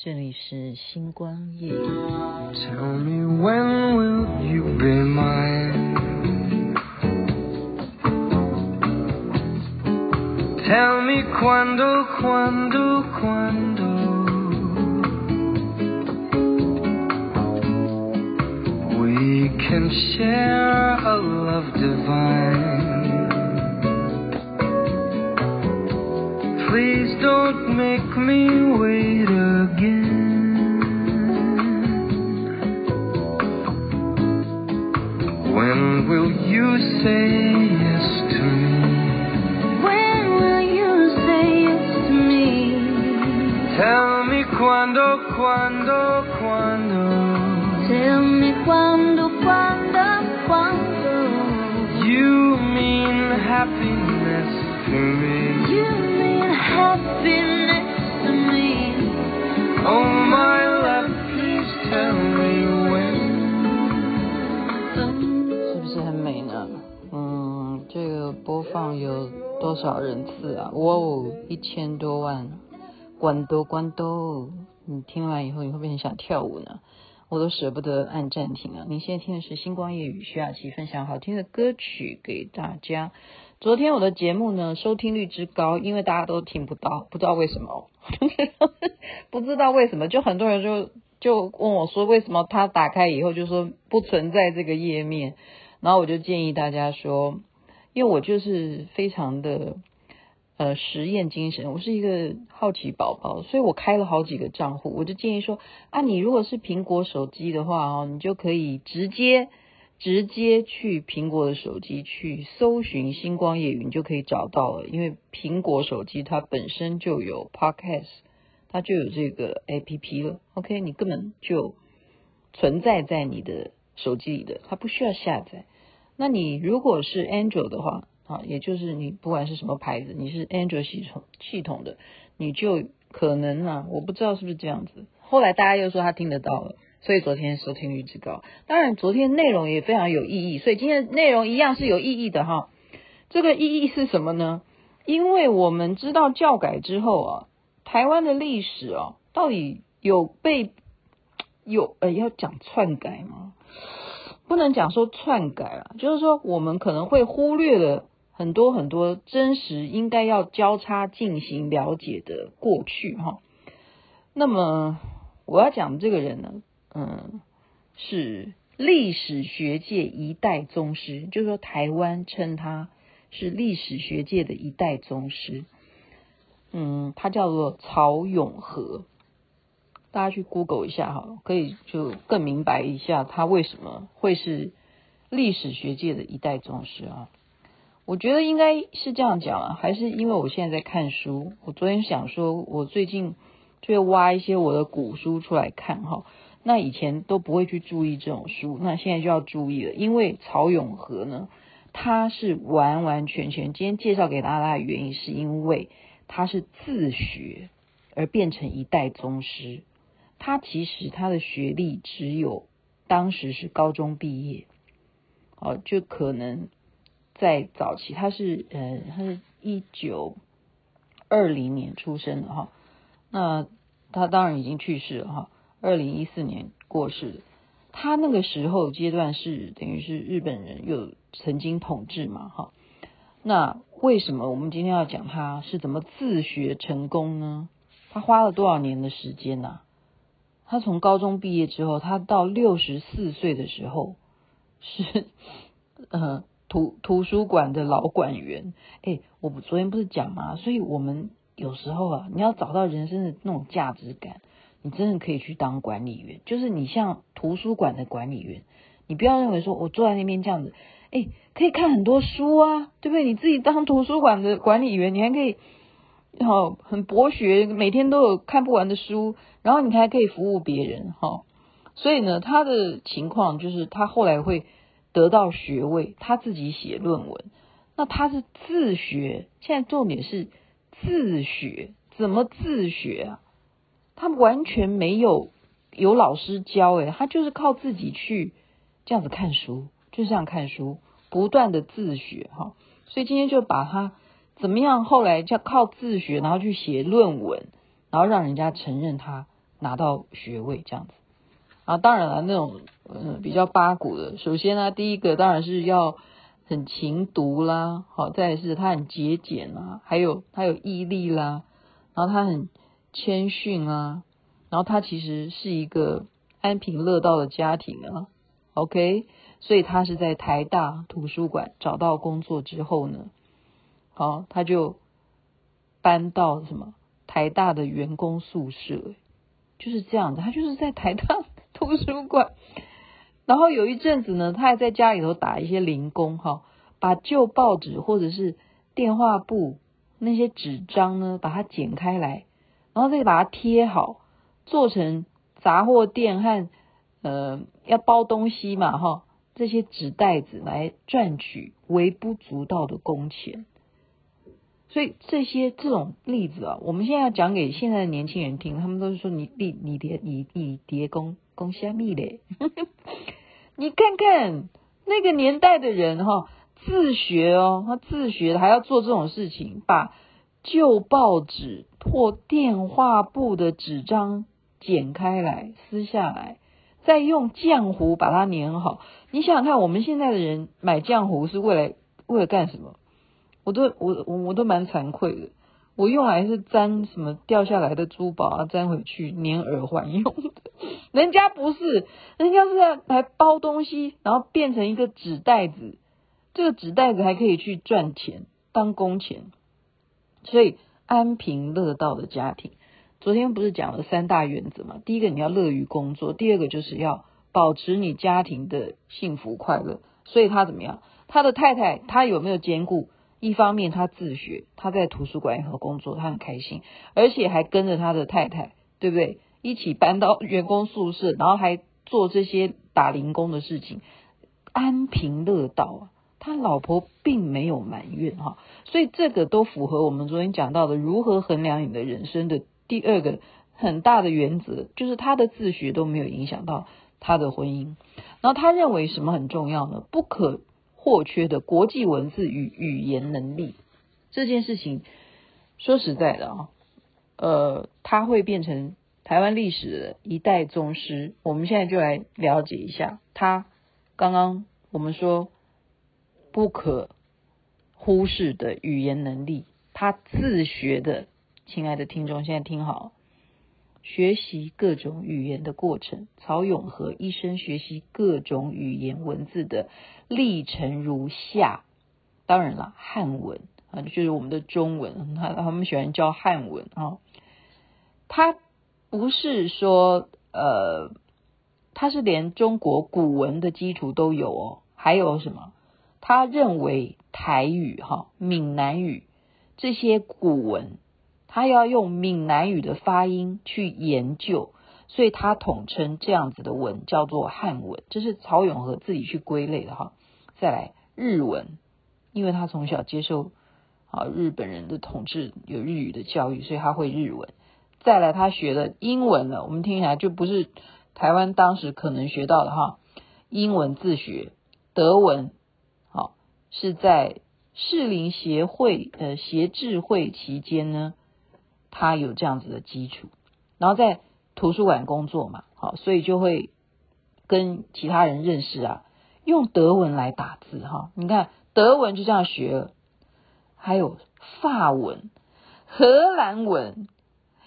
这里是星光夜语。Tell me when will you be mine? Tell me cuando, cuando, cuando We can share a love divine Please don't make me happiness to me. You mean happiness to me. Oh my 放有多少人次啊？哇哦，一千多万！关多关多，你听完以后你会不会很想跳舞呢？我都舍不得按暂停啊！你现在听的是星光夜雨，徐雅琪分享好听的歌曲给大家。昨天我的节目呢，收听率之高，因为大家都听不到，不知道为什么，不知道为什么，就很多人就就问我说，为什么他打开以后就说不存在这个页面？然后我就建议大家说，因为我就是非常的呃实验精神，我是一个好奇宝宝，所以我开了好几个账户，我就建议说啊，你如果是苹果手机的话哦，你就可以直接。直接去苹果的手机去搜寻星光夜雨，你就可以找到了。因为苹果手机它本身就有 Podcast，它就有这个 APP 了。OK，你根本就存在在你的手机里的，它不需要下载。那你如果是 Android 的话，啊，也就是你不管是什么牌子，你是 Android 系统系统的，你就可能啊，我不知道是不是这样子。后来大家又说他听得到了。所以昨天收听率之高，当然昨天内容也非常有意义，所以今天内容一样是有意义的哈。这个意义是什么呢？因为我们知道教改之后啊，台湾的历史啊，到底有被有呃要讲篡改吗？不能讲说篡改了，就是说我们可能会忽略了很多很多真实应该要交叉进行了解的过去哈。那么我要讲的这个人呢？嗯，是历史学界一代宗师，就是说台湾称他是历史学界的一代宗师。嗯，他叫做曹永和，大家去 Google 一下哈，可以就更明白一下他为什么会是历史学界的一代宗师啊。我觉得应该是这样讲啊，还是因为我现在在看书，我昨天想说，我最近就会挖一些我的古书出来看哈。那以前都不会去注意这种书，那现在就要注意了，因为曹永和呢，他是完完全全，今天介绍给大家的原因，是因为他是自学而变成一代宗师。他其实他的学历只有当时是高中毕业，哦，就可能在早期，他是呃，他是一九二零年出生的哈，那他当然已经去世了哈。二零一四年过世，他那个时候阶段是等于是日本人又曾经统治嘛，哈。那为什么我们今天要讲他是怎么自学成功呢？他花了多少年的时间呐？他从高中毕业之后，他到六十四岁的时候是呃图图书馆的老馆员。哎，我昨天不是讲吗？所以我们有时候啊，你要找到人生的那种价值感。你真的可以去当管理员，就是你像图书馆的管理员，你不要认为说我坐在那边这样子，哎，可以看很多书啊，对不对？你自己当图书馆的管理员，你还可以，好很博学，每天都有看不完的书，然后你还可以服务别人，哈。所以呢，他的情况就是他后来会得到学位，他自己写论文，那他是自学，现在重点是自学，怎么自学啊？他完全没有有老师教，诶，他就是靠自己去这样子看书，就这样看书，不断的自学哈。所以今天就把他怎么样，后来叫靠自学，然后去写论文，然后让人家承认他拿到学位这样子。啊，当然了，那种嗯比较八股的，首先呢，第一个当然是要很勤读啦，好，再是他很节俭啦，还有他有毅力啦，然后他很谦逊啊，然后他其实是一个安贫乐道的家庭啊，OK，所以他是在台大图书馆找到工作之后呢，好，他就搬到什么台大的员工宿舍，就是这样的，他就是在台大。图书馆，然后有一阵子呢，他还在家里头打一些零工哈，把旧报纸或者是电话簿那些纸张呢，把它剪开来，然后再把它贴好，做成杂货店和呃要包东西嘛哈，这些纸袋子来赚取微不足道的工钱。所以这些这种例子啊，我们现在要讲给现在的年轻人听，他们都是说你你你叠你你叠工。讲虾米嘞？你看看那个年代的人哈，自学哦，他自学还要做这种事情，把旧报纸或电话簿的纸张剪开来撕下来，再用浆糊把它粘好。你想想看，我们现在的人买浆糊是为了为了干什么？我都我我都蛮惭愧的。我用来是粘什么掉下来的珠宝啊，粘回去粘耳环用的。人家不是，人家是在来包东西，然后变成一个纸袋子。这个纸袋子还可以去赚钱，当工钱。所以安贫乐道的家庭，昨天不是讲了三大原则嘛？第一个你要乐于工作，第二个就是要保持你家庭的幸福快乐。所以他怎么样？他的太太他有没有兼顾？一方面他自学，他在图书馆里头工作，他很开心，而且还跟着他的太太，对不对？一起搬到员工宿舍，然后还做这些打零工的事情，安贫乐道啊。他老婆并没有埋怨哈，所以这个都符合我们昨天讲到的如何衡量你的人生的第二个很大的原则，就是他的自学都没有影响到他的婚姻。然后他认为什么很重要呢？不可。或缺的国际文字与语言能力这件事情，说实在的啊，呃，他会变成台湾历史的一代宗师。我们现在就来了解一下他刚刚我们说不可忽视的语言能力，他自学的。亲爱的听众，现在听好。学习各种语言的过程，曹永和一生学习各种语言文字的历程如下。当然了，汉文啊，就是我们的中文，他 他们喜欢叫汉文啊。他不是说呃，他是连中国古文的基础都有哦。还有什么？他认为台语、哈闽南语这些古文。他要用闽南语的发音去研究，所以他统称这样子的文叫做汉文，这是曹永和自己去归类的哈。再来日文，因为他从小接受啊日本人的统治，有日语的教育，所以他会日文。再来他学了英文了，我们听起来就不是台湾当时可能学到的哈。英文自学，德文，好是在士林协会呃协智会期间呢。他有这样子的基础，然后在图书馆工作嘛，好，所以就会跟其他人认识啊，用德文来打字哈。你看德文就这样学了，还有法文、荷兰文，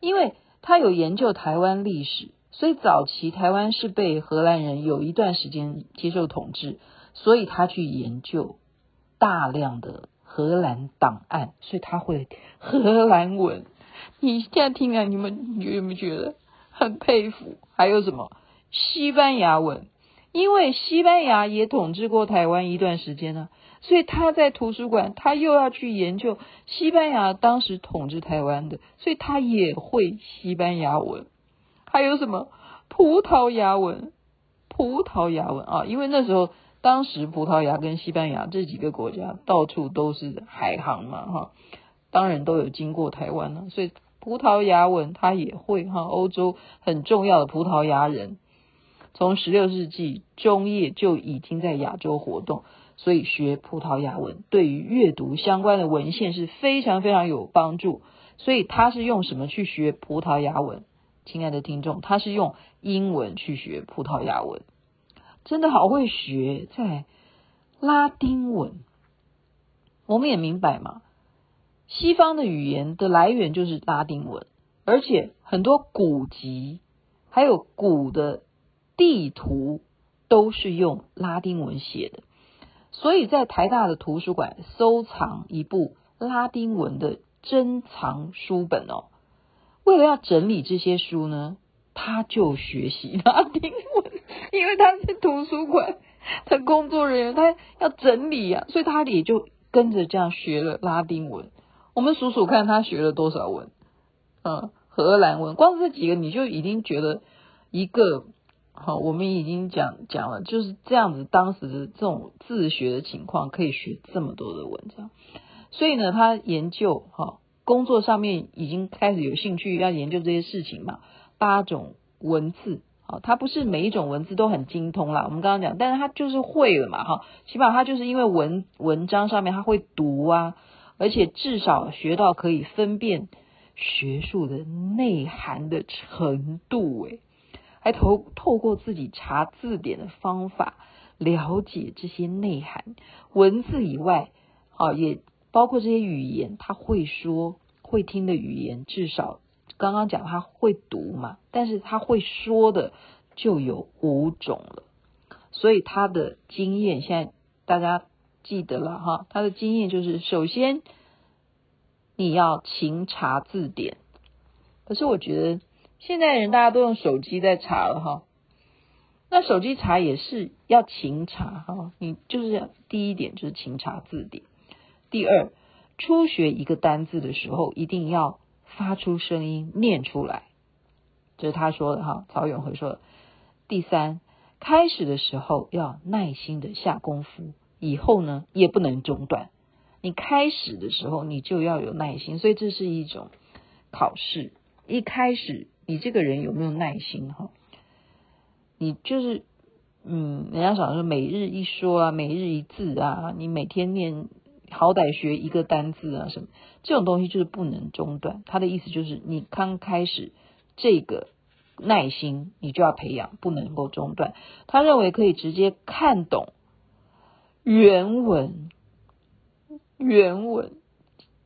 因为他有研究台湾历史，所以早期台湾是被荷兰人有一段时间接受统治，所以他去研究大量的荷兰档案，所以他会荷兰文。你现在听啊，你们有没有觉得很佩服？还有什么西班牙文？因为西班牙也统治过台湾一段时间呢，所以他在图书馆，他又要去研究西班牙当时统治台湾的，所以他也会西班牙文。还有什么葡萄牙文？葡萄牙文啊，因为那时候当时葡萄牙跟西班牙这几个国家到处都是海航嘛，哈。当然都有经过台湾了，所以葡萄牙文他也会哈。欧洲很重要的葡萄牙人，从十六世纪中叶就已经在亚洲活动，所以学葡萄牙文对于阅读相关的文献是非常非常有帮助。所以他是用什么去学葡萄牙文？亲爱的听众，他是用英文去学葡萄牙文，真的好会学。在拉丁文，我们也明白嘛，西方的语言的来源就是拉丁文，而且很多古籍还有古的地图都是用拉丁文写的，所以在台大的图书馆收藏一部拉丁文的珍藏书本哦。为了要整理这些书呢，他就学习拉丁文，因为他是图书馆的工作人员，他要整理、啊，所以他也就跟着这样学了拉丁文。我们数数看，他学了多少文？嗯，荷兰文，光是这几个你就已经觉得一个好，我们已经讲讲了，就是这样子。当时的这种自学的情况，可以学这么多的文章，所以呢，他研究哈。工作上面已经开始有兴趣要研究这些事情嘛，八种文字，好，他不是每一种文字都很精通啦。我们刚刚讲，但是他就是会了嘛，哈，起码他就是因为文文章上面他会读啊，而且至少学到可以分辨学术的内涵的程度，诶，还透透过自己查字典的方法了解这些内涵，文字以外，啊，也。包括这些语言，他会说会听的语言，至少刚刚讲他会读嘛，但是他会说的就有五种了。所以他的经验，现在大家记得了哈，他的经验就是，首先你要勤查字典。可是我觉得现在人大家都用手机在查了哈，那手机查也是要勤查哈，你就是第一点就是勤查字典。第二，初学一个单字的时候，一定要发出声音念出来，这是他说的哈。曹永和说的。第三，开始的时候要耐心的下功夫，以后呢也不能中断。你开始的时候你就要有耐心，所以这是一种考试。一开始你这个人有没有耐心哈？你就是嗯，人家常说每日一说啊，每日一字啊，你每天念。好歹学一个单字啊，什么这种东西就是不能中断。他的意思就是，你刚开始这个耐心，你就要培养，不能够中断。他认为可以直接看懂原文，原文，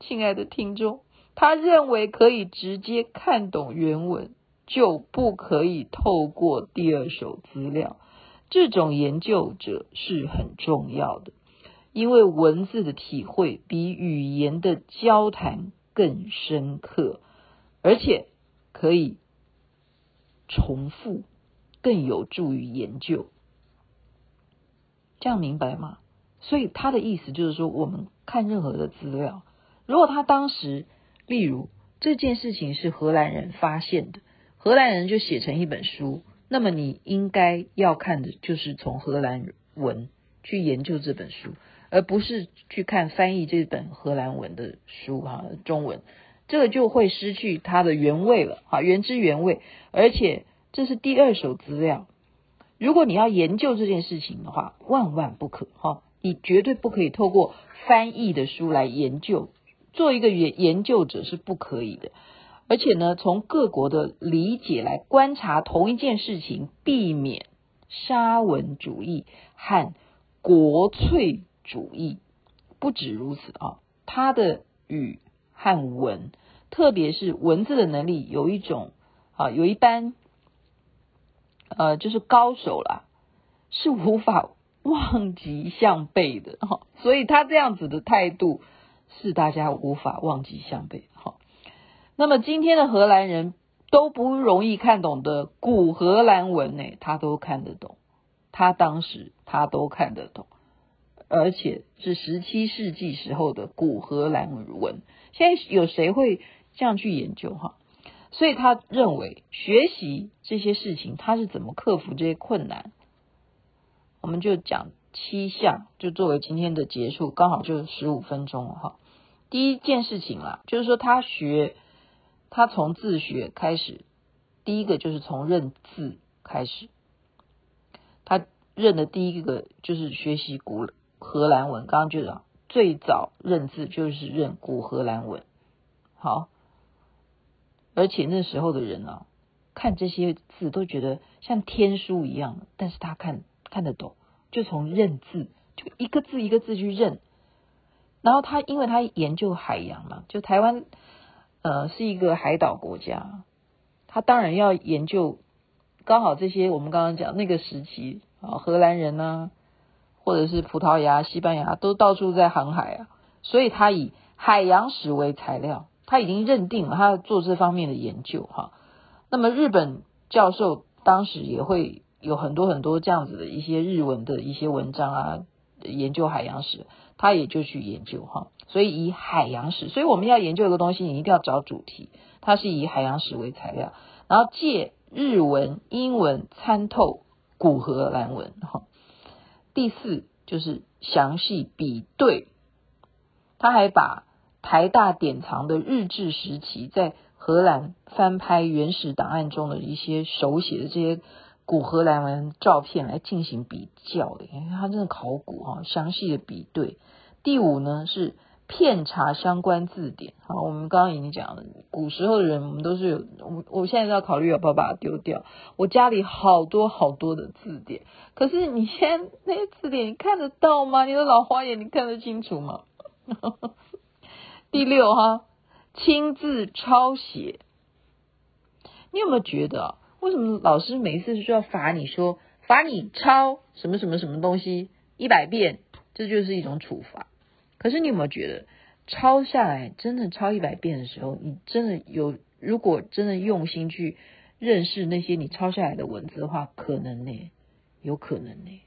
亲爱的听众，他认为可以直接看懂原文，就不可以透过第二手资料。这种研究者是很重要的。因为文字的体会比语言的交谈更深刻，而且可以重复，更有助于研究。这样明白吗？所以他的意思就是说，我们看任何的资料，如果他当时，例如这件事情是荷兰人发现的，荷兰人就写成一本书，那么你应该要看的就是从荷兰文去研究这本书。而不是去看翻译这本荷兰文的书哈，中文，这个就会失去它的原味了哈，原汁原味。而且这是第二手资料，如果你要研究这件事情的话，万万不可哈，你绝对不可以透过翻译的书来研究，做一个研研究者是不可以的。而且呢，从各国的理解来观察同一件事情，避免沙文主义和国粹。主义不止如此啊，他的语和文，特别是文字的能力，有一种啊，有一般呃，就是高手啦，是无法忘记向背的哈，所以他这样子的态度是大家无法忘记向背的哈。那么今天的荷兰人都不容易看懂的古荷兰文呢，他都看得懂，他当时他都看得懂。而且是十七世纪时候的古荷兰文，现在有谁会这样去研究哈？所以他认为学习这些事情，他是怎么克服这些困难？我们就讲七项，就作为今天的结束，刚好就十五分钟了哈。第一件事情啦，就是说他学，他从自学开始，第一个就是从认字开始，他认的第一个就是学习古。荷兰文，刚刚就讲最早认字就是认古荷兰文，好，而且那时候的人啊，看这些字都觉得像天书一样，但是他看看得懂，就从认字，就一个字一个字去认。然后他因为他研究海洋嘛，就台湾呃是一个海岛国家，他当然要研究，刚好这些我们刚刚讲那个时期啊，荷兰人呐，或者是葡萄牙、西班牙都到处在航海啊，所以他以海洋史为材料。他已经认定了，他要做这方面的研究哈。那么日本教授当时也会有很多很多这样子的一些日文的一些文章啊，研究海洋史，他也就去研究哈。所以以海洋史，所以我们要研究一个东西，你一定要找主题。它是以海洋史为材料，然后借日文、英文参透古荷兰文哈。第四就是详细比对，他还把。台大典藏的日治时期在荷兰翻拍原始档案中的一些手写的这些古荷兰文照片来进行比较的，因为他真的考古哈，详细的比对。第五呢是片查相关字典，好，我们刚刚已经讲了，古时候的人我们都是有，我我现在在考虑要不要把它丢掉。我家里好多好多的字典，可是你现在那些字典你看得到吗？你的老花眼你看得清楚吗？第六哈，亲自抄写。你有没有觉得？为什么老师每一次就要罚你说罚你抄什么什么什么东西一百遍，这就是一种处罚。可是你有没有觉得抄下来真的抄一百遍的时候，你真的有如果真的用心去认识那些你抄下来的文字的话，可能呢，有可能呢，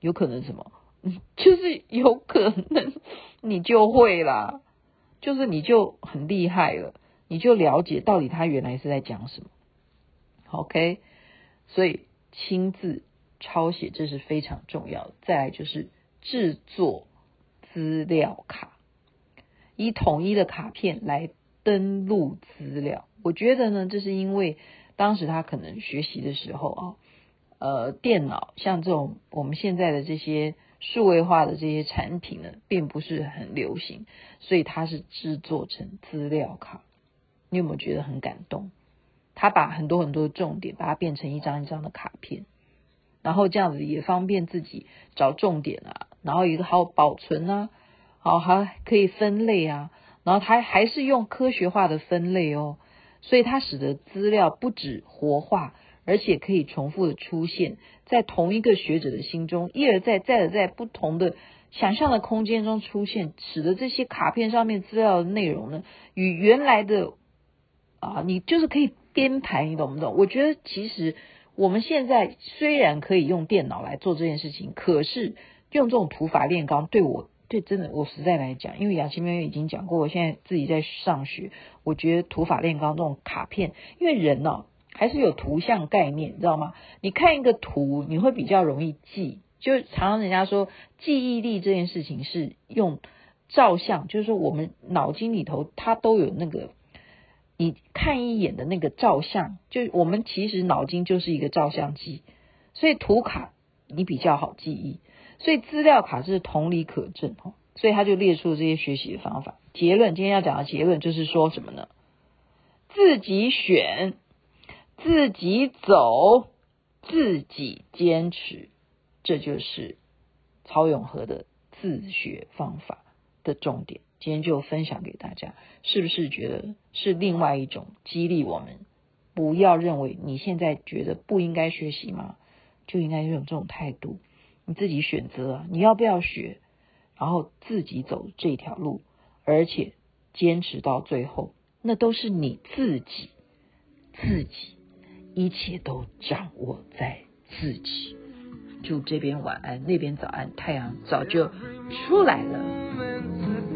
有可能什么？就是有可能你就会啦。就是你就很厉害了，你就了解到底他原来是在讲什么，OK？所以亲自抄写这是非常重要的。再来就是制作资料卡，以统一的卡片来登录资料。我觉得呢，这是因为当时他可能学习的时候啊，呃，电脑像这种我们现在的这些。数位化的这些产品呢，并不是很流行，所以它是制作成资料卡。你有没有觉得很感动？他把很多很多的重点，把它变成一张一张的卡片，然后这样子也方便自己找重点啊，然后一个好保存啊，好还可以分类啊，然后它还是用科学化的分类哦，所以它使得资料不止活化。而且可以重复的出现在同一个学者的心中，一而再，再而再不同的想象的空间中出现，使得这些卡片上面资料的内容呢，与原来的啊，你就是可以编排，你懂不懂？我觉得其实我们现在虽然可以用电脑来做这件事情，可是用这种土法炼钢，对我对真的我实在来讲，因为雅琪妹妹已经讲过，我现在自己在上学，我觉得土法炼钢这种卡片，因为人呢、还是有图像概念，你知道吗？你看一个图，你会比较容易记。就常常人家说记忆力这件事情是用照相，就是说我们脑筋里头它都有那个，你看一眼的那个照相，就我们其实脑筋就是一个照相机，所以图卡你比较好记忆，所以资料卡是同理可证哈。所以他就列出了这些学习的方法。结论，今天要讲的结论就是说什么呢？自己选。自己走，自己坚持，这就是曹永和的自学方法的重点。今天就分享给大家，是不是觉得是另外一种激励我们？不要认为你现在觉得不应该学习吗？就应该用这种态度，你自己选择，你要不要学？然后自己走这条路，而且坚持到最后，那都是你自己，自己。一切都掌握在自己。祝这边晚安，那边早安，太阳早就出来了。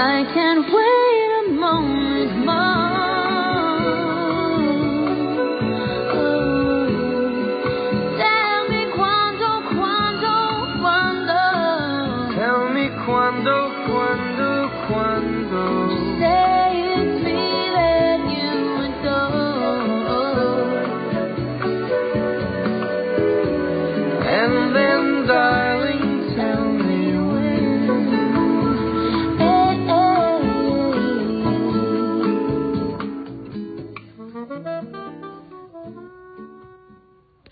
I can't wait a moment more.